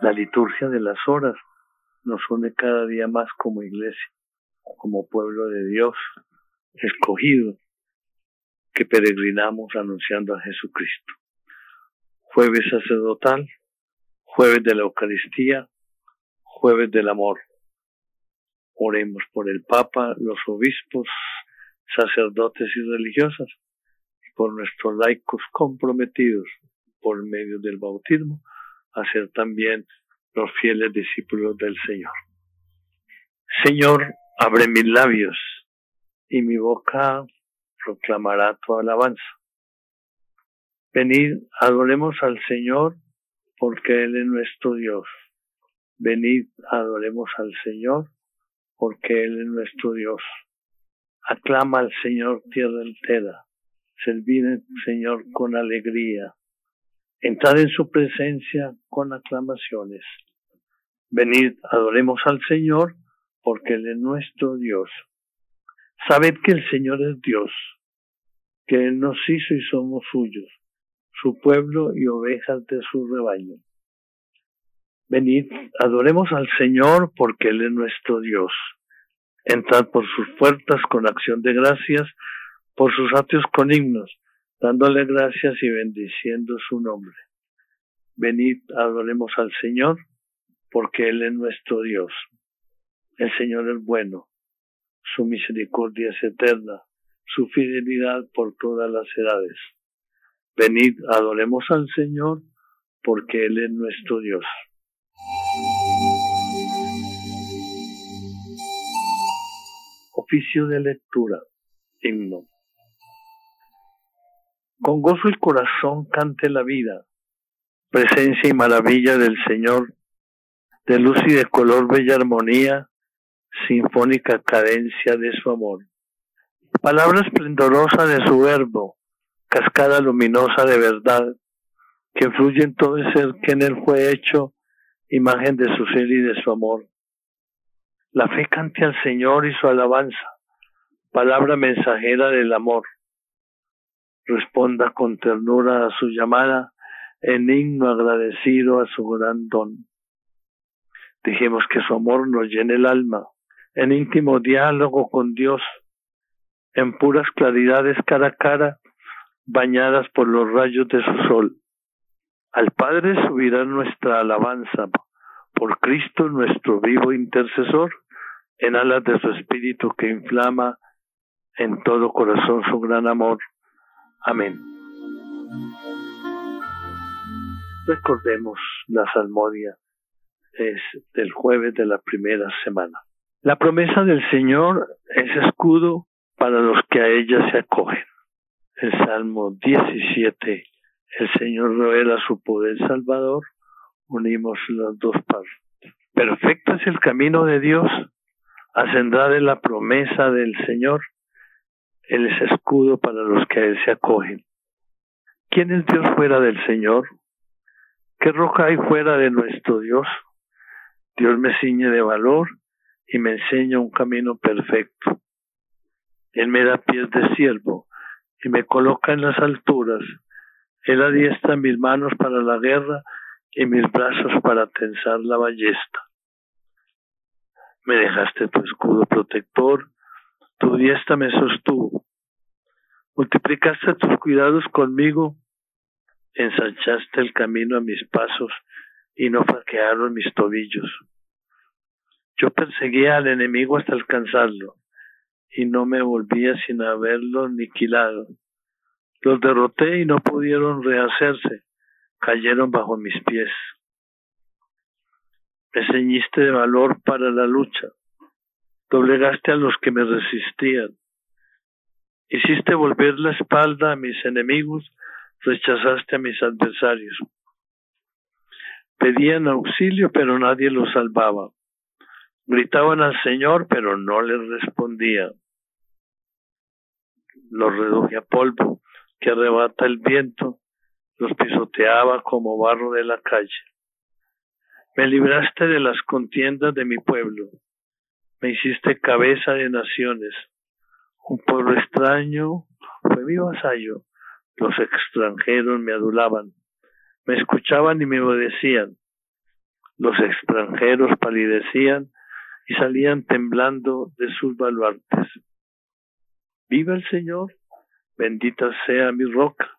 La liturgia de las horas nos une cada día más como iglesia, como pueblo de Dios, escogido, que peregrinamos anunciando a Jesucristo. Jueves sacerdotal, jueves de la Eucaristía, jueves del amor. Oremos por el Papa, los obispos, sacerdotes y religiosas, por nuestros laicos comprometidos por medio del bautismo a ser también los fieles discípulos del Señor. Señor, abre mis labios y mi boca proclamará tu alabanza. Venid, adoremos al Señor, porque Él es nuestro Dios. Venid, adoremos al Señor, porque Él es nuestro Dios. Aclama al Señor tierra entera. Servid al Señor con alegría. Entrad en su presencia con aclamaciones. Venid, adoremos al Señor, porque Él es nuestro Dios. Sabed que el Señor es Dios, que Él nos hizo y somos suyos, su pueblo y ovejas de su rebaño. Venid, adoremos al Señor, porque Él es nuestro Dios. Entrad por sus puertas con acción de gracias, por sus atrios con himnos dándole gracias y bendiciendo su nombre. Venid, adoremos al Señor, porque Él es nuestro Dios. El Señor es bueno, su misericordia es eterna, su fidelidad por todas las edades. Venid, adoremos al Señor, porque Él es nuestro Dios. Oficio de lectura, himno. Con gozo el corazón cante la vida, presencia y maravilla del Señor, de luz y de color bella armonía, sinfónica cadencia de su amor. Palabra esplendorosa de su verbo, cascada luminosa de verdad, que fluye en todo el ser que en él fue hecho, imagen de su ser y de su amor. La fe cante al Señor y su alabanza, palabra mensajera del amor responda con ternura a su llamada, en himno agradecido a su gran don. Dejemos que su amor nos llene el alma, en íntimo diálogo con Dios, en puras claridades cara a cara, bañadas por los rayos de su sol. Al Padre subirá nuestra alabanza, por Cristo nuestro vivo intercesor, en alas de su espíritu que inflama en todo corazón su gran amor. Amén. Recordemos la salmodia es del jueves de la primera semana. La promesa del Señor es escudo para los que a ella se acogen. El Salmo 17, el Señor revela su poder salvador, unimos las dos partes. Perfecto es el camino de Dios, hacendrá de la promesa del Señor, él es escudo para los que a Él se acogen. ¿Quién es Dios fuera del Señor? ¿Qué roca hay fuera de nuestro Dios? Dios me ciñe de valor y me enseña un camino perfecto. Él me da pies de siervo y me coloca en las alturas. Él adiestra mis manos para la guerra y mis brazos para tensar la ballesta. Me dejaste tu escudo protector tu diestra me sostuvo. Multiplicaste tus cuidados conmigo, ensanchaste el camino a mis pasos y no faquearon mis tobillos. Yo perseguía al enemigo hasta alcanzarlo y no me volvía sin haberlo aniquilado. Los derroté y no pudieron rehacerse, cayeron bajo mis pies. Me ceñiste de valor para la lucha, doblegaste a los que me resistían. Hiciste volver la espalda a mis enemigos, rechazaste a mis adversarios. Pedían auxilio, pero nadie los salvaba. Gritaban al Señor, pero no les respondía. Los reduje a polvo que arrebata el viento, los pisoteaba como barro de la calle. Me libraste de las contiendas de mi pueblo me hiciste cabeza de naciones. Un pueblo extraño fue mi vasallo. Los extranjeros me adulaban, me escuchaban y me obedecían. Los extranjeros palidecían y salían temblando de sus baluartes. Viva el Señor, bendita sea mi roca,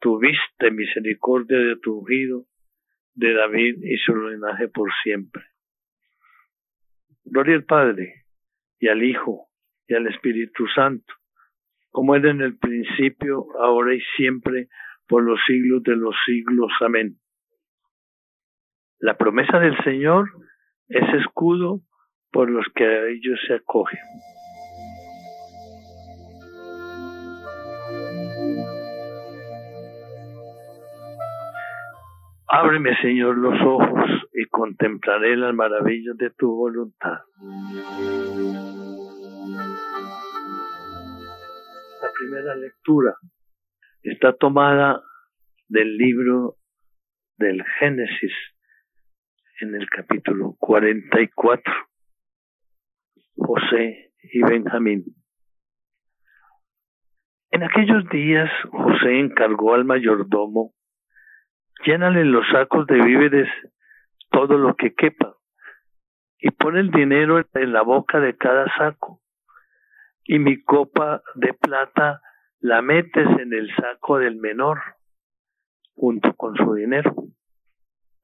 tuviste misericordia de tu ungido, de David y su linaje por siempre. Gloria al Padre, y al Hijo, y al Espíritu Santo, como era en el principio, ahora y siempre, por los siglos de los siglos. Amén. La promesa del Señor es escudo por los que a ellos se acogen. Ábreme, Señor, los ojos y contemplaré las maravillas de tu voluntad. La primera lectura está tomada del libro del Génesis en el capítulo 44. José y Benjamín. En aquellos días José encargó al mayordomo, llénale los sacos de víveres todo lo que quepa, y pon el dinero en la boca de cada saco, y mi copa de plata la metes en el saco del menor, junto con su dinero.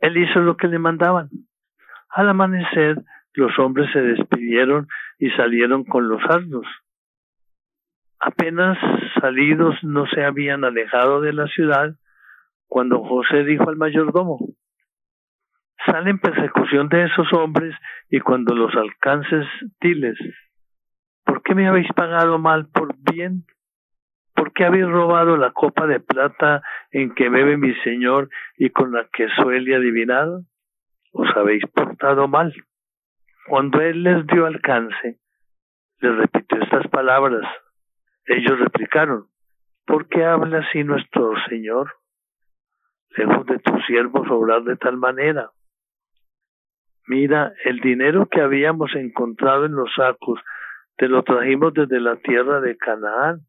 Él hizo lo que le mandaban. Al amanecer, los hombres se despidieron y salieron con los asnos. Apenas salidos no se habían alejado de la ciudad cuando José dijo al mayordomo, sale en persecución de esos hombres y cuando los alcances, diles, ¿por qué me habéis pagado mal por bien? ¿Por qué habéis robado la copa de plata en que bebe mi Señor y con la que suele adivinar? Os habéis portado mal. Cuando él les dio alcance, les repitió estas palabras. Ellos replicaron, ¿por qué habla así nuestro Señor? Lejos de tus siervos obrar de tal manera. Mira, el dinero que habíamos encontrado en los sacos, te lo trajimos desde la tierra de Canaán.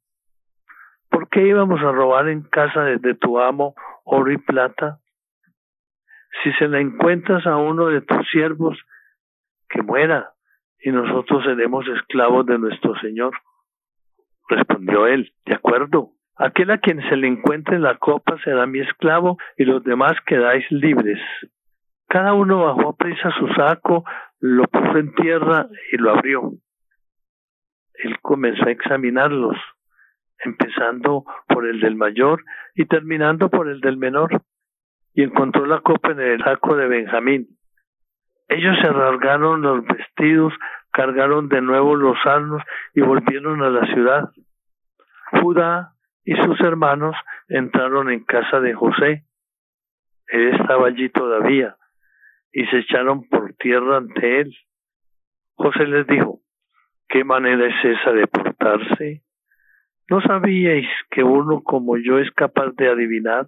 ¿Por qué íbamos a robar en casa de tu amo oro y plata? Si se la encuentras a uno de tus siervos, que muera, y nosotros seremos esclavos de nuestro Señor. Respondió él, de acuerdo, aquel a quien se le encuentre la copa será mi esclavo, y los demás quedáis libres. Cada uno bajó a prisa su saco, lo puso en tierra y lo abrió. Él comenzó a examinarlos, empezando por el del mayor y terminando por el del menor, y encontró la copa en el saco de Benjamín. Ellos se rasgaron los vestidos, cargaron de nuevo los asnos y volvieron a la ciudad. Judá y sus hermanos entraron en casa de José. Él estaba allí todavía y se echaron por tierra ante él. José les dijo, ¿qué manera es esa de portarse? ¿No sabíais que uno como yo es capaz de adivinar?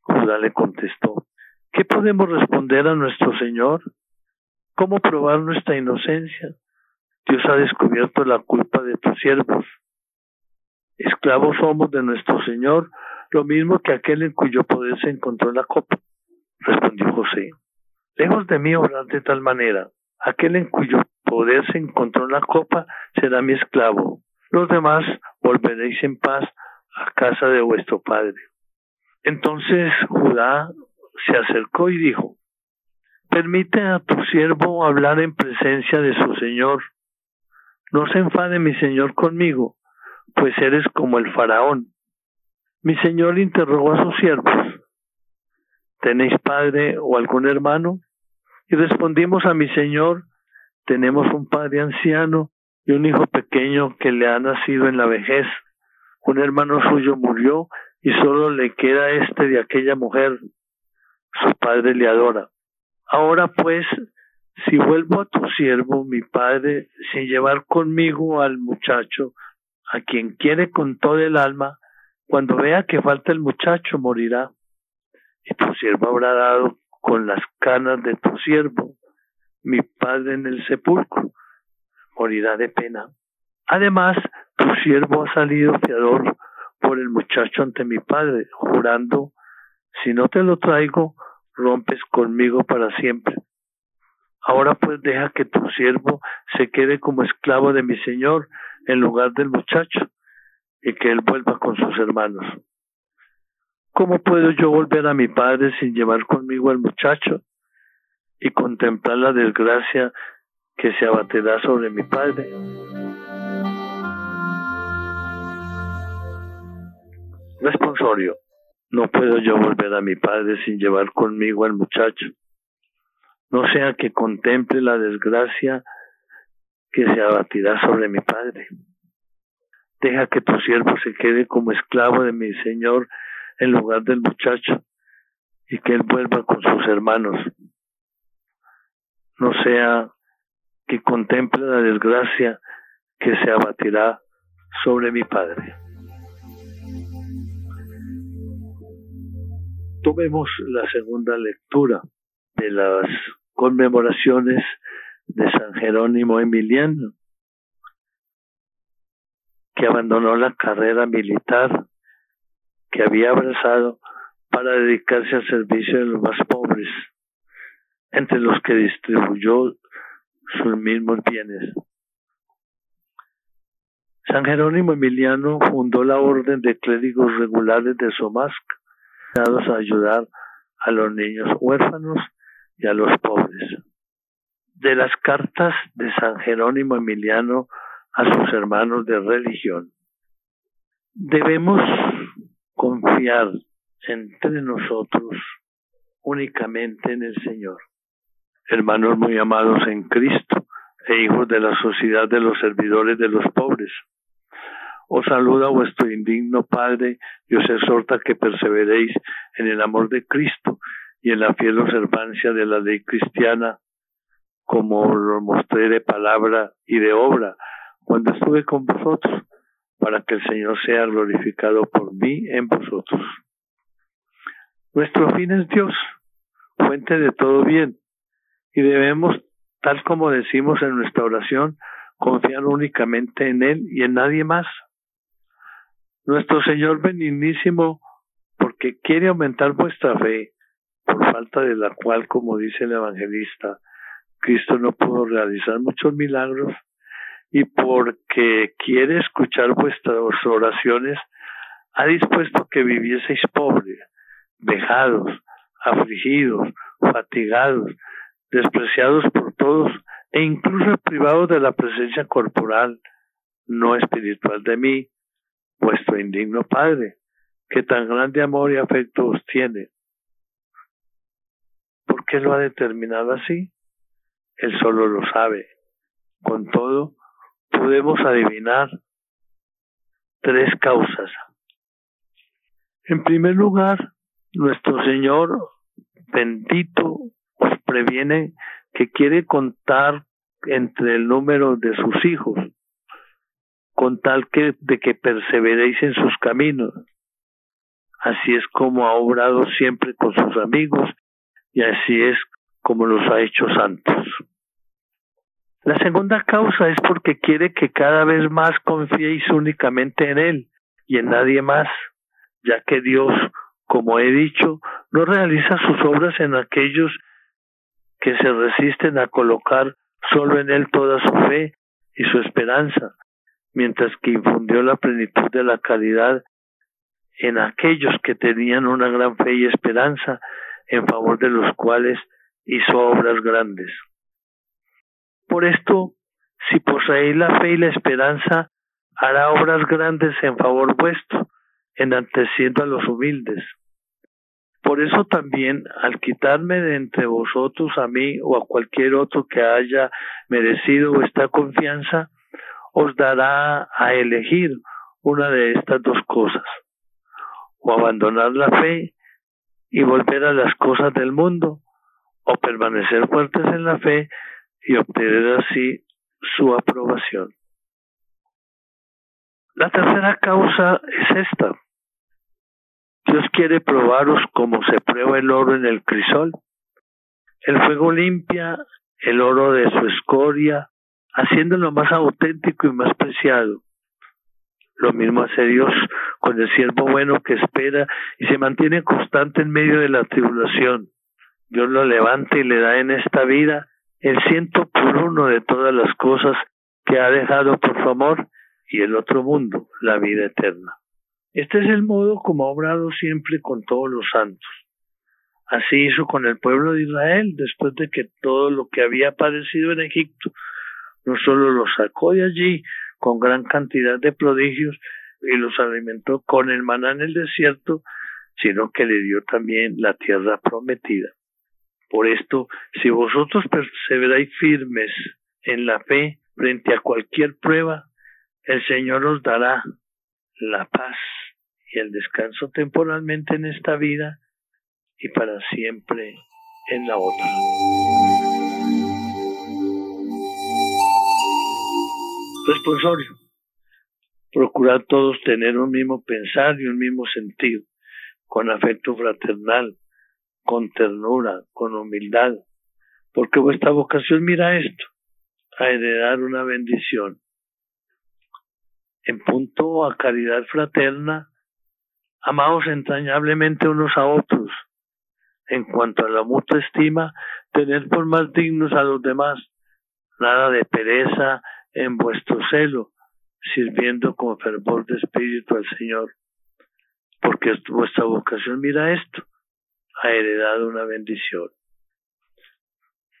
Judá le contestó, ¿qué podemos responder a nuestro Señor? ¿Cómo probar nuestra inocencia? Dios ha descubierto la culpa de tus siervos. Esclavos somos de nuestro Señor, lo mismo que aquel en cuyo poder se encontró la copa. Respondió José. Lejos de mí obrar de tal manera. Aquel en cuyo poder se encontró la copa será mi esclavo. Los demás volveréis en paz a casa de vuestro padre. Entonces Judá se acercó y dijo, Permite a tu siervo hablar en presencia de su Señor. No se enfade mi Señor conmigo, pues eres como el faraón. Mi Señor interrogó a sus siervos, ¿tenéis padre o algún hermano? Y respondimos a mi Señor, tenemos un padre anciano y un hijo pequeño que le ha nacido en la vejez. Un hermano suyo murió y solo le queda este de aquella mujer. Su padre le adora. Ahora pues, si vuelvo a tu siervo, mi padre, sin llevar conmigo al muchacho, a quien quiere con todo el alma, cuando vea que falta el muchacho, morirá. Y tu siervo habrá dado con las canas de tu siervo, mi padre en el sepulcro, morirá de pena. Además, tu siervo ha salido fiador por el muchacho ante mi padre, jurando, si no te lo traigo, rompes conmigo para siempre. Ahora pues deja que tu siervo se quede como esclavo de mi señor en lugar del muchacho y que él vuelva con sus hermanos. ¿Cómo puedo yo volver a mi padre sin llevar conmigo al muchacho y contemplar la desgracia que se abaterá sobre mi padre? Responsorio. No puedo yo volver a mi padre sin llevar conmigo al muchacho. No sea que contemple la desgracia que se abatirá sobre mi padre. Deja que tu siervo se quede como esclavo de mi Señor en lugar del muchacho y que él vuelva con sus hermanos. No sea que contemple la desgracia que se abatirá sobre mi padre. Tomemos la segunda lectura de las conmemoraciones de San Jerónimo Emiliano, que abandonó la carrera militar que había abrazado para dedicarse al servicio de los más pobres, entre los que distribuyó sus mismos bienes. San Jerónimo Emiliano fundó la Orden de Clérigos Regulares de Somasc, dados a ayudar a los niños huérfanos y a los pobres. De las cartas de San Jerónimo Emiliano a sus hermanos de religión. Debemos confiar entre nosotros únicamente en el Señor. Hermanos muy amados en Cristo e hijos de la sociedad de los servidores de los pobres. Os saluda vuestro indigno Padre y os exhorta que perseveréis en el amor de Cristo y en la fiel observancia de la ley cristiana, como lo mostré de palabra y de obra cuando estuve con vosotros, para que el Señor sea glorificado por mí en vosotros. Nuestro fin es Dios, fuente de todo bien, y debemos, tal como decimos en nuestra oración, confiar únicamente en Él y en nadie más. Nuestro Señor benignísimo, porque quiere aumentar vuestra fe, por falta de la cual, como dice el evangelista, Cristo no pudo realizar muchos milagros, y porque quiere escuchar vuestras oraciones, ha dispuesto que vivieseis pobres, vejados, afligidos, fatigados, despreciados por todos e incluso privados de la presencia corporal, no espiritual de mí, vuestro indigno Padre, que tan grande amor y afecto os tiene. ¿Por qué lo ha determinado así? Él solo lo sabe. Con todo, podemos adivinar tres causas. En primer lugar, nuestro Señor bendito os previene que quiere contar entre el número de sus hijos con tal que de que perseveréis en sus caminos. Así es como ha obrado siempre con sus amigos y así es como los ha hecho santos. La segunda causa es porque quiere que cada vez más confiéis únicamente en Él y en nadie más, ya que Dios, como he dicho, no realiza sus obras en aquellos que se resisten a colocar solo en Él toda su fe y su esperanza, mientras que infundió la plenitud de la caridad en aquellos que tenían una gran fe y esperanza, en favor de los cuales hizo obras grandes. Por esto, si poseéis la fe y la esperanza, hará obras grandes en favor vuestro, enalteciendo a los humildes. Por eso también, al quitarme de entre vosotros a mí o a cualquier otro que haya merecido vuestra confianza, os dará a elegir una de estas dos cosas, o abandonar la fe y volver a las cosas del mundo, o permanecer fuertes en la fe y obtener así su aprobación. La tercera causa es esta. Dios quiere probaros como se prueba el oro en el crisol. El fuego limpia el oro de su escoria, haciéndolo más auténtico y más preciado. Lo mismo hace Dios con el siervo bueno que espera y se mantiene constante en medio de la tribulación. Dios lo levanta y le da en esta vida el ciento por uno de todas las cosas que ha dejado por su amor y el otro mundo, la vida eterna. Este es el modo como ha obrado siempre con todos los santos. Así hizo con el pueblo de Israel después de que todo lo que había padecido en Egipto no solo los sacó de allí con gran cantidad de prodigios y los alimentó con el maná en el desierto, sino que le dio también la tierra prometida. Por esto, si vosotros perseveráis firmes en la fe frente a cualquier prueba, el Señor os dará la paz y el descanso temporalmente en esta vida y para siempre en la otra. Responsorio. Procurar todos tener un mismo pensar y un mismo sentido, con afecto fraternal, con ternura, con humildad, porque vuestra vocación mira esto, a heredar una bendición. En punto a caridad fraterna, amaos entrañablemente unos a otros. En cuanto a la mutua estima, tener por más dignos a los demás, nada de pereza en vuestro celo, sirviendo con fervor de espíritu al Señor, porque vuestra vocación mira esto, ha heredado una bendición.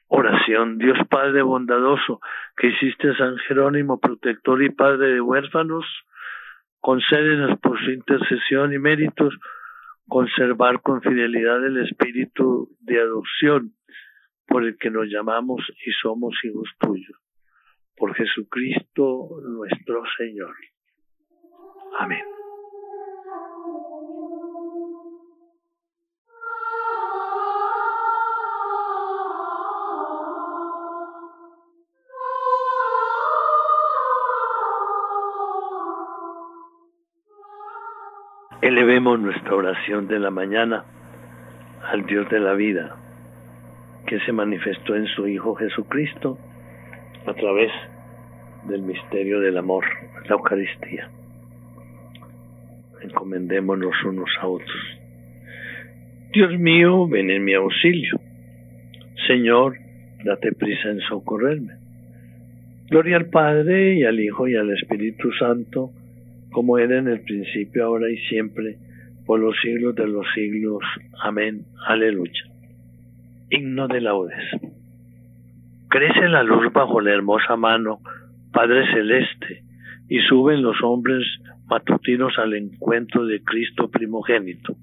Oración, Dios Padre bondadoso, que hiciste a San Jerónimo protector y padre de huérfanos, concédenos por su intercesión y méritos conservar con fidelidad el espíritu de adopción por el que nos llamamos y somos hijos tuyos. Por Jesucristo nuestro Señor. Amén. Elevemos nuestra oración de la mañana al Dios de la vida, que se manifestó en su Hijo Jesucristo a través del misterio del amor, la Eucaristía. Encomendémonos unos a otros. Dios mío, ven en mi auxilio. Señor, date prisa en socorrerme. Gloria al Padre y al Hijo y al Espíritu Santo como era en el principio, ahora y siempre, por los siglos de los siglos. Amén. Aleluya. Himno de laudes. Crece la luz bajo la hermosa mano, Padre Celeste, y suben los hombres matutinos al encuentro de Cristo primogénito.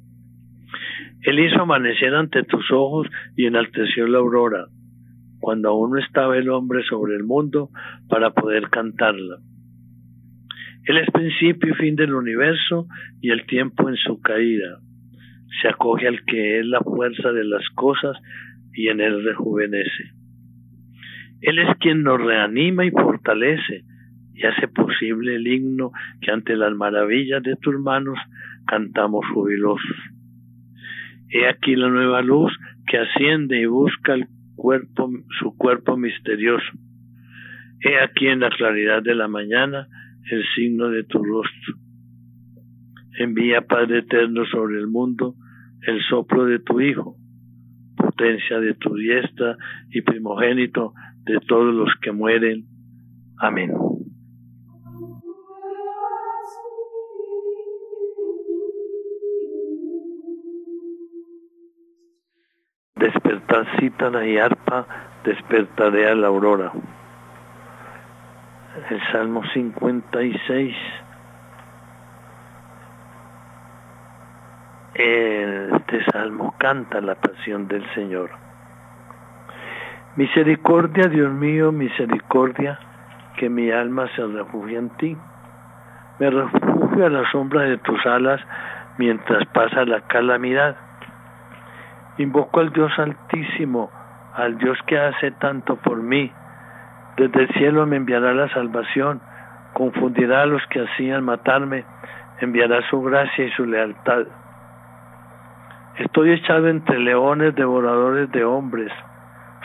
Él hizo amanecer ante tus ojos y enalteció la aurora, cuando aún no estaba el hombre sobre el mundo para poder cantarla. Él es principio y fin del universo y el tiempo en su caída. Se acoge al que es la fuerza de las cosas y en él rejuvenece. Él es quien nos reanima y fortalece y hace posible el himno que ante las maravillas de tus manos cantamos jubilosos. He aquí la nueva luz que asciende y busca el su cuerpo misterioso. He aquí en la claridad de la mañana el signo de tu rostro. Envía, Padre eterno, sobre el mundo el soplo de tu Hijo, potencia de tu diestra y primogénito de todos los que mueren. Amén. Despertar cítana y arpa, despertaré a la aurora el Salmo 56. Este salmo canta la pasión del Señor. Misericordia, Dios mío, misericordia, que mi alma se refugia en ti. Me refugio a la sombra de tus alas mientras pasa la calamidad. Invoco al Dios Altísimo, al Dios que hace tanto por mí. Desde el cielo me enviará la salvación, confundirá a los que hacían matarme, enviará su gracia y su lealtad. Estoy echado entre leones devoradores de hombres,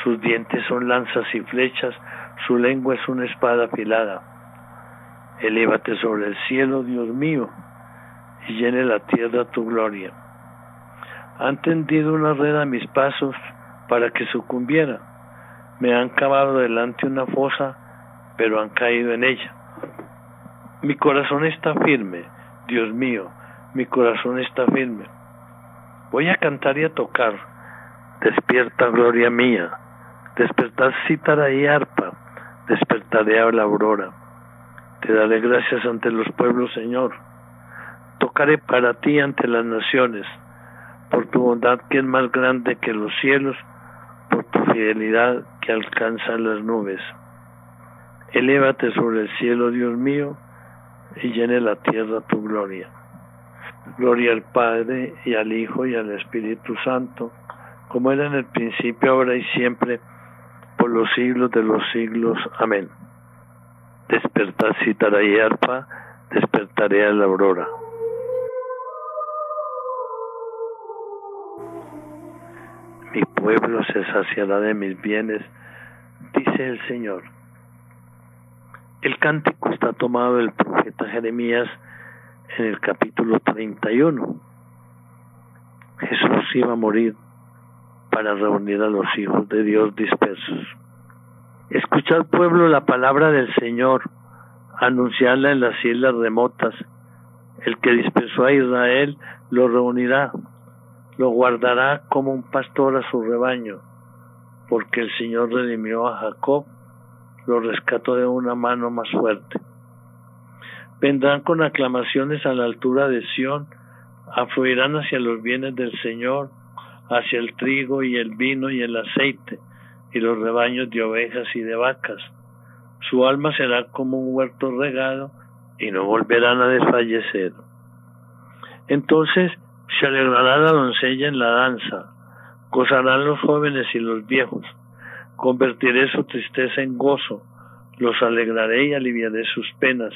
sus dientes son lanzas y flechas, su lengua es una espada afilada. Elévate sobre el cielo, Dios mío, y llene la tierra tu gloria. Han tendido una red a mis pasos para que sucumbiera. Me han cavado delante una fosa, pero han caído en ella. Mi corazón está firme, Dios mío, mi corazón está firme. Voy a cantar y a tocar. Despierta, gloria mía. Despertad cítara y arpa. Despertaré a la aurora. Te daré gracias ante los pueblos, Señor. Tocaré para ti ante las naciones, por tu bondad que es más grande que los cielos, por tu fidelidad que alcanza las nubes. Elévate sobre el cielo, Dios mío, y llene la tierra tu gloria. Gloria al Padre y al Hijo y al Espíritu Santo, como era en el principio, ahora y siempre, por los siglos de los siglos. Amén. Despertar citará y arpa, despertaré a la aurora. Mi pueblo se saciará de mis bienes, dice el Señor. El cántico está tomado del profeta Jeremías en el capítulo 31. Jesús iba a morir para reunir a los hijos de Dios dispersos. Escuchad pueblo la palabra del Señor, anunciarla en las islas remotas. El que dispersó a Israel lo reunirá, lo guardará como un pastor a su rebaño, porque el Señor redimió a Jacob, lo rescató de una mano más fuerte. Vendrán con aclamaciones a la altura de Sión, afluirán hacia los bienes del Señor, hacia el trigo y el vino y el aceite, y los rebaños de ovejas y de vacas. Su alma será como un huerto regado, y no volverán a desfallecer. Entonces se alegrará la doncella en la danza, gozarán los jóvenes y los viejos, convertiré su tristeza en gozo, los alegraré y aliviaré sus penas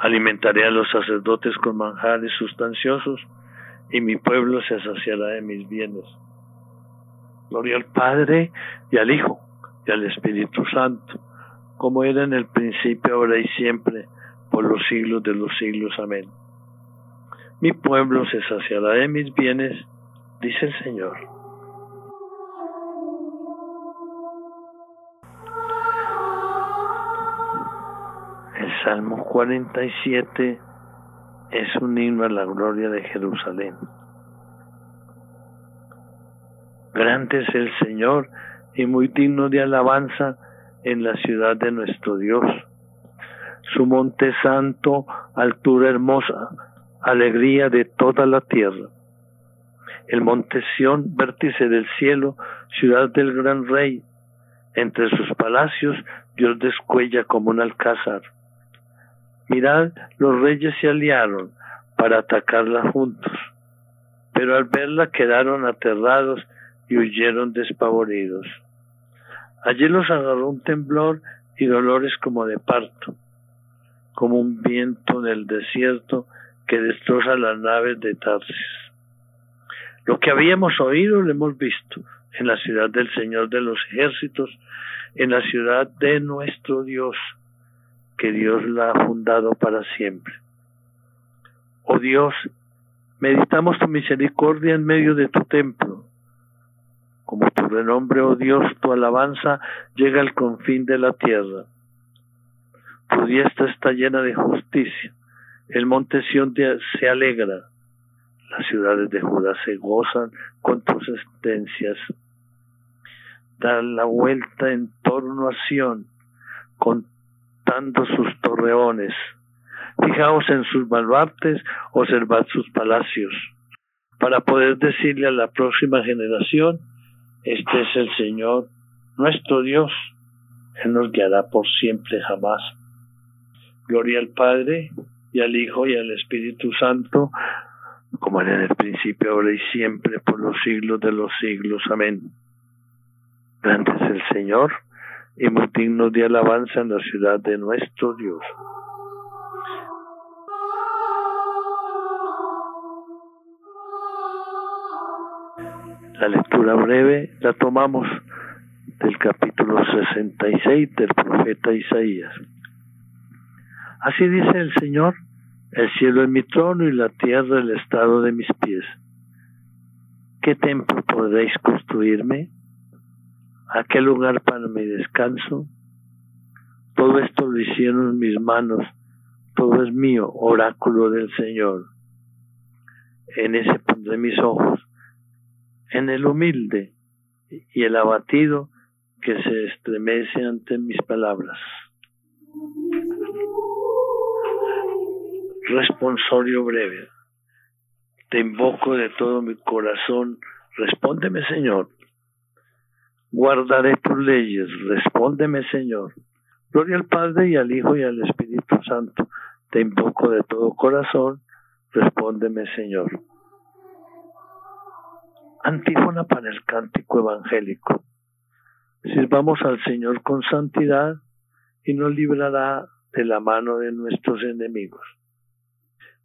Alimentaré a los sacerdotes con manjares sustanciosos y mi pueblo se saciará de mis bienes. Gloria al Padre y al Hijo y al Espíritu Santo, como era en el principio, ahora y siempre, por los siglos de los siglos. Amén. Mi pueblo se saciará de mis bienes, dice el Señor. Salmo 47 es un himno a la gloria de Jerusalén. Grande es el Señor y muy digno de alabanza en la ciudad de nuestro Dios. Su monte santo, altura hermosa, alegría de toda la tierra. El monte Sión, vértice del cielo, ciudad del gran rey. Entre sus palacios Dios descuella como un alcázar. Mirad, los reyes se aliaron para atacarla juntos, pero al verla quedaron aterrados y huyeron despavoridos. Allí los agarró un temblor y dolores como de parto, como un viento en el desierto que destroza las naves de Tarsis. Lo que habíamos oído lo hemos visto en la ciudad del Señor de los ejércitos, en la ciudad de nuestro Dios que Dios la ha fundado para siempre. Oh Dios, meditamos tu misericordia en medio de tu templo. Como tu renombre, oh Dios, tu alabanza llega al confín de la tierra. Tu diestra está llena de justicia. El monte Sión se alegra. Las ciudades de Judá se gozan con tus sentencias. Da la vuelta en torno a Sión con sus torreones. Fijaos en sus baluartes, observad sus palacios, para poder decirle a la próxima generación, este es el Señor, nuestro Dios, Él nos guiará por siempre jamás. Gloria al Padre, y al Hijo, y al Espíritu Santo, como era en el principio, ahora y siempre, por los siglos de los siglos. Amén. Grande es el Señor, y muy digno de alabanza en la ciudad de nuestro Dios. La lectura breve la tomamos del capítulo 66 del profeta Isaías. Así dice el Señor, el cielo es mi trono y la tierra el estado de mis pies. ¿Qué templo podréis construirme? ¿A qué lugar para mi descanso? Todo esto lo hicieron mis manos, todo es mío, oráculo del Señor. En ese pondré mis ojos en el humilde y el abatido que se estremece ante mis palabras. Responsorio breve. Te invoco de todo mi corazón. Respóndeme, Señor. Guardaré tus leyes. Respóndeme, Señor. Gloria al Padre y al Hijo y al Espíritu Santo. Te invoco de todo corazón. Respóndeme, Señor. Antífona para el cántico evangélico. Sirvamos al Señor con santidad y nos librará de la mano de nuestros enemigos.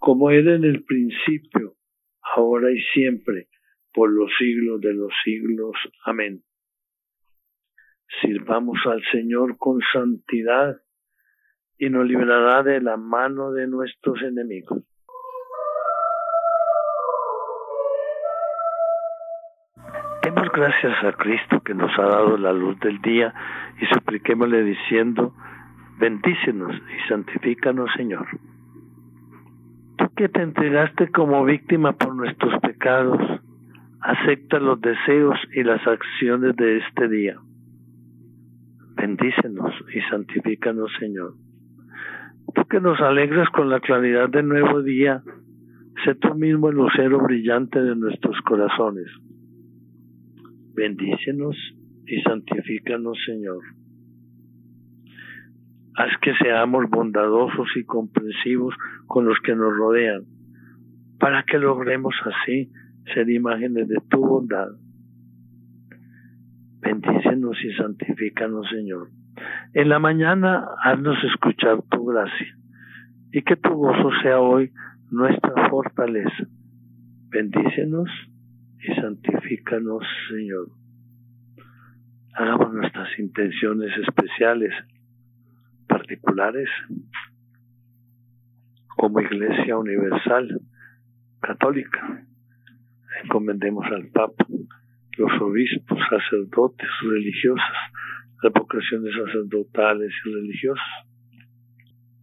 como era en el principio, ahora y siempre, por los siglos de los siglos. Amén. Sirvamos al Señor con santidad y nos librará de la mano de nuestros enemigos. Demos gracias a Cristo que nos ha dado la luz del día y supliquémosle diciendo, bendícenos y santifícanos, Señor. Que te entregaste como víctima por nuestros pecados, acepta los deseos y las acciones de este día. Bendícenos y santifícanos, Señor. Tú que nos alegras con la claridad del nuevo día, sé tú mismo el lucero brillante de nuestros corazones Bendícenos y santifícanos, Señor. Haz que seamos bondadosos y comprensivos con los que nos rodean, para que logremos así ser imágenes de tu bondad. Bendícenos y santifícanos, Señor. En la mañana haznos escuchar tu gracia y que tu gozo sea hoy nuestra fortaleza. Bendícenos y santifícanos, Señor. Hagamos nuestras intenciones especiales, particulares, como Iglesia Universal Católica. Encomendemos al Papa, los obispos, sacerdotes, religiosas, las vocaciones sacerdotales y religiosas.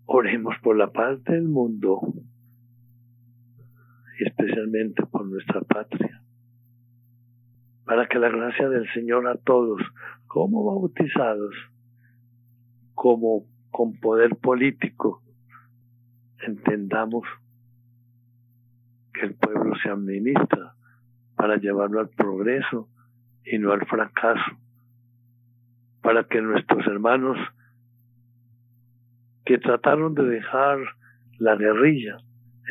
Oremos por la paz del mundo especialmente por nuestra patria para que la gracia del Señor a todos, como bautizados, como con poder político entendamos que el pueblo se administra para llevarlo al progreso y no al fracaso, para que nuestros hermanos que trataron de dejar la guerrilla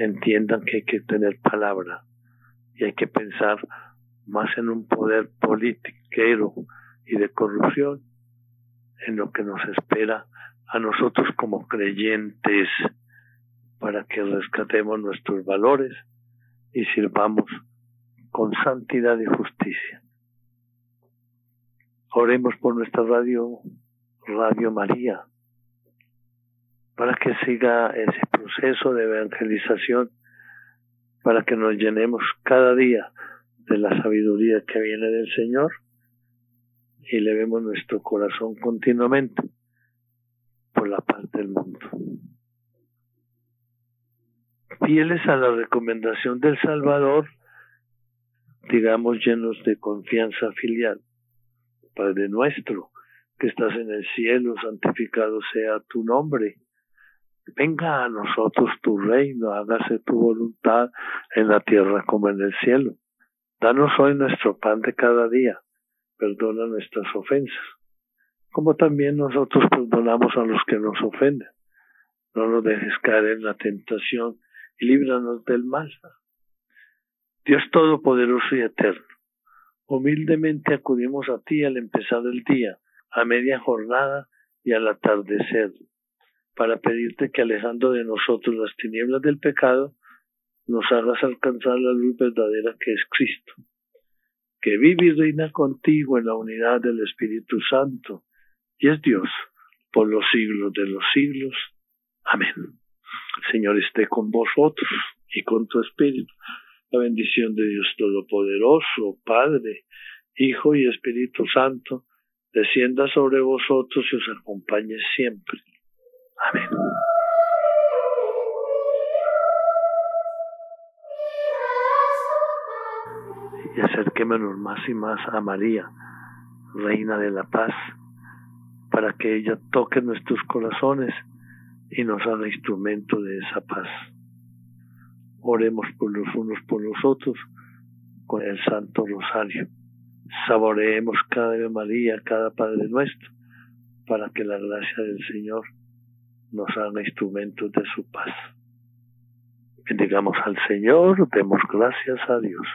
entiendan que hay que tener palabra y hay que pensar más en un poder politiquero y de corrupción, en lo que nos espera a nosotros como creyentes para que rescatemos nuestros valores y sirvamos con santidad y justicia. Oremos por nuestra radio, Radio María, para que siga ese proceso de evangelización, para que nos llenemos cada día de la sabiduría que viene del Señor y le vemos nuestro corazón continuamente la paz del mundo. Fieles a la recomendación del Salvador, digamos llenos de confianza filial. Padre nuestro, que estás en el cielo, santificado sea tu nombre. Venga a nosotros tu reino, hágase tu voluntad en la tierra como en el cielo. Danos hoy nuestro pan de cada día. Perdona nuestras ofensas, como también nosotros perdonamos a los que nos ofenden. No nos dejes caer en la tentación y líbranos del mal. Dios Todopoderoso y Eterno, humildemente acudimos a ti al empezar el día, a media jornada y al atardecer, para pedirte que alejando de nosotros las tinieblas del pecado, nos hagas alcanzar la luz verdadera que es Cristo, que vive y reina contigo en la unidad del Espíritu Santo, y es Dios por los siglos de los siglos. Amén. Señor esté con vosotros y con tu Espíritu la bendición de Dios Todopoderoso, Padre, Hijo y Espíritu Santo, descienda sobre vosotros y os acompañe siempre. Amén. Y acerquémonos más y más a María, Reina de la Paz, para que ella toque nuestros corazones y nos haga instrumento de esa paz. Oremos por los unos por los otros con el Santo Rosario. Saboreemos cada Ave María, cada Padre nuestro, para que la gracia del Señor nos haga instrumentos de su paz. Bendigamos al Señor, demos gracias a Dios.